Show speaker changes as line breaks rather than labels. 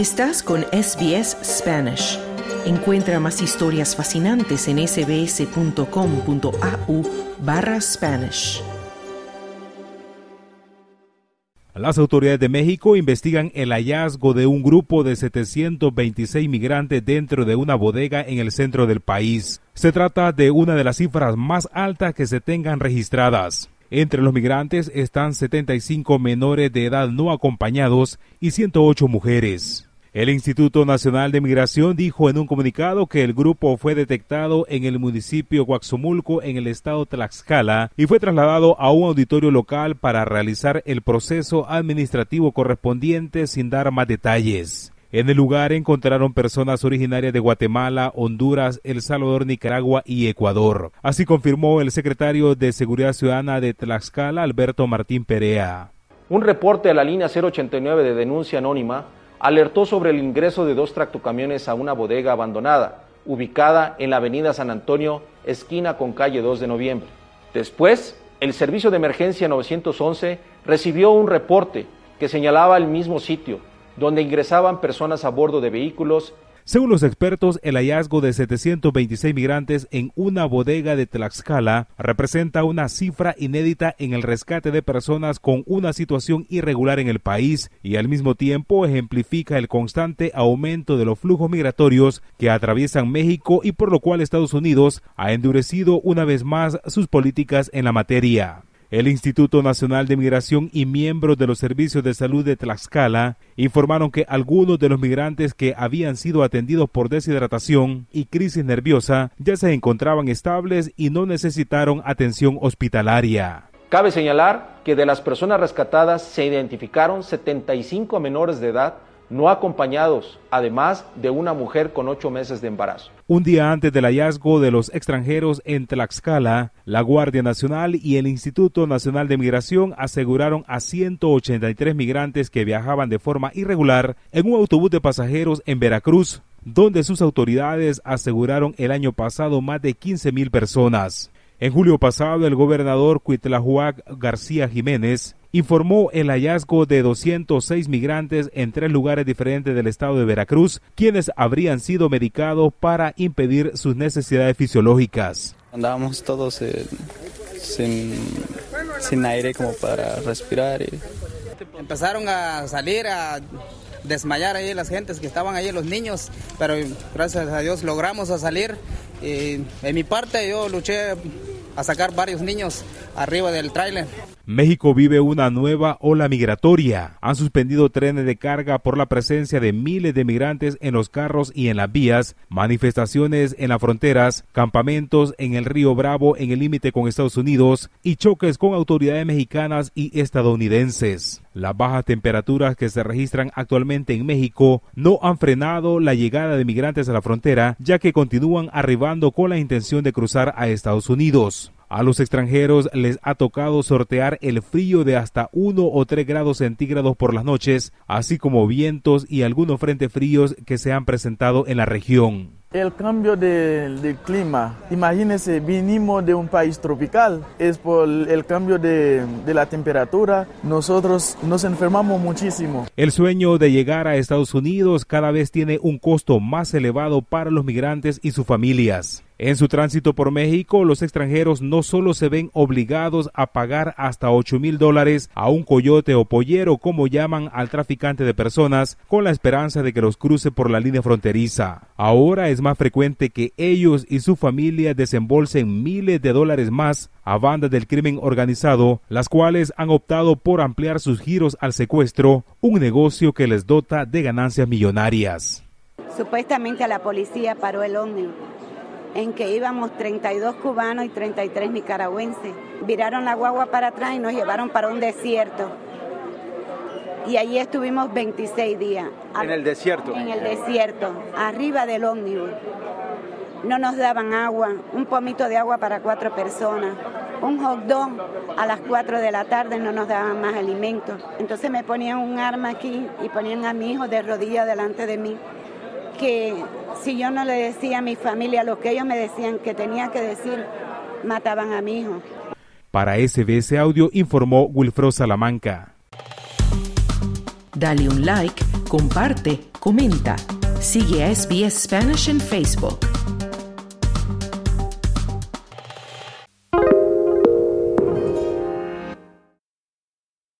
Estás con SBS Spanish. Encuentra más historias fascinantes en sbs.com.au barra Spanish.
Las autoridades de México investigan el hallazgo de un grupo de 726 migrantes dentro de una bodega en el centro del país. Se trata de una de las cifras más altas que se tengan registradas. Entre los migrantes están 75 menores de edad no acompañados y 108 mujeres. El Instituto Nacional de Migración dijo en un comunicado que el grupo fue detectado en el municipio Guaxomulco en el estado Tlaxcala y fue trasladado a un auditorio local para realizar el proceso administrativo correspondiente sin dar más detalles. En el lugar encontraron personas originarias de Guatemala, Honduras, El Salvador, Nicaragua y Ecuador. Así confirmó el secretario de Seguridad Ciudadana de Tlaxcala, Alberto Martín Perea.
Un reporte a la línea 089 de denuncia anónima alertó sobre el ingreso de dos tractocamiones a una bodega abandonada, ubicada en la avenida San Antonio, esquina con calle 2 de noviembre. Después, el servicio de emergencia 911 recibió un reporte que señalaba el mismo sitio, donde ingresaban personas a bordo de vehículos
según los expertos, el hallazgo de 726 migrantes en una bodega de Tlaxcala representa una cifra inédita en el rescate de personas con una situación irregular en el país y al mismo tiempo ejemplifica el constante aumento de los flujos migratorios que atraviesan México y por lo cual Estados Unidos ha endurecido una vez más sus políticas en la materia. El Instituto Nacional de Migración y miembros de los servicios de salud de Tlaxcala informaron que algunos de los migrantes que habían sido atendidos por deshidratación y crisis nerviosa ya se encontraban estables y no necesitaron atención hospitalaria.
Cabe señalar que de las personas rescatadas se identificaron 75 menores de edad no acompañados, además de una mujer con ocho meses de embarazo.
Un día antes del hallazgo de los extranjeros en Tlaxcala, la Guardia Nacional y el Instituto Nacional de Migración aseguraron a 183 migrantes que viajaban de forma irregular en un autobús de pasajeros en Veracruz, donde sus autoridades aseguraron el año pasado más de 15 mil personas. En julio pasado, el gobernador Cuitlahuac García Jiménez informó el hallazgo de 206 migrantes en tres lugares diferentes del estado de Veracruz, quienes habrían sido medicados para impedir sus necesidades fisiológicas.
Andábamos todos eh, sin, sin, aire como para respirar. Y...
Empezaron a salir a desmayar ahí las gentes que estaban ahí, los niños, pero gracias a Dios logramos a salir. Y en mi parte yo luché a sacar varios niños arriba del tráiler.
México vive una nueva ola migratoria. Han suspendido trenes de carga por la presencia de miles de migrantes en los carros y en las vías, manifestaciones en las fronteras, campamentos en el río Bravo en el límite con Estados Unidos y choques con autoridades mexicanas y estadounidenses. Las bajas temperaturas que se registran actualmente en México no han frenado la llegada de migrantes a la frontera, ya que continúan arribando con la intención de cruzar a Estados Unidos. A los extranjeros les ha tocado sortear el frío de hasta 1 o 3 grados centígrados por las noches, así como vientos y algunos frentes fríos que se han presentado en la región.
El cambio del clima, imagínense, vinimos de un país tropical, es por el cambio de, de, la temperatura, nosotros nos enfermamos muchísimo.
El sueño de llegar a Estados Unidos cada vez tiene un costo más elevado para los migrantes y sus familias. En su tránsito por México, los extranjeros no solo se ven obligados a pagar hasta 8 mil dólares a un coyote o pollero, como llaman al traficante de personas, con la esperanza de que los cruce por la línea fronteriza. Ahora es más frecuente que ellos y su familia desembolsen miles de dólares más a bandas del crimen organizado, las cuales han optado por ampliar sus giros al secuestro, un negocio que les dota de ganancias millonarias.
Supuestamente la policía paró el ómnibus en que íbamos 32 cubanos y 33 nicaragüenses. Viraron la guagua para atrás y nos llevaron para un desierto. Y allí estuvimos 26 días.
¿En el desierto?
En el desierto, arriba del ómnibus. No nos daban agua, un pomito de agua para cuatro personas, un hot dog a las 4 de la tarde no nos daban más alimentos. Entonces me ponían un arma aquí y ponían a mi hijo de rodillas delante de mí que si yo no le decía a mi familia lo que ellos me decían que tenía que decir, mataban a mi hijo.
Para SBS Audio informó Wilfro Salamanca.
Dale un like comparte, comenta. Sigue a SBS Spanish en Facebook.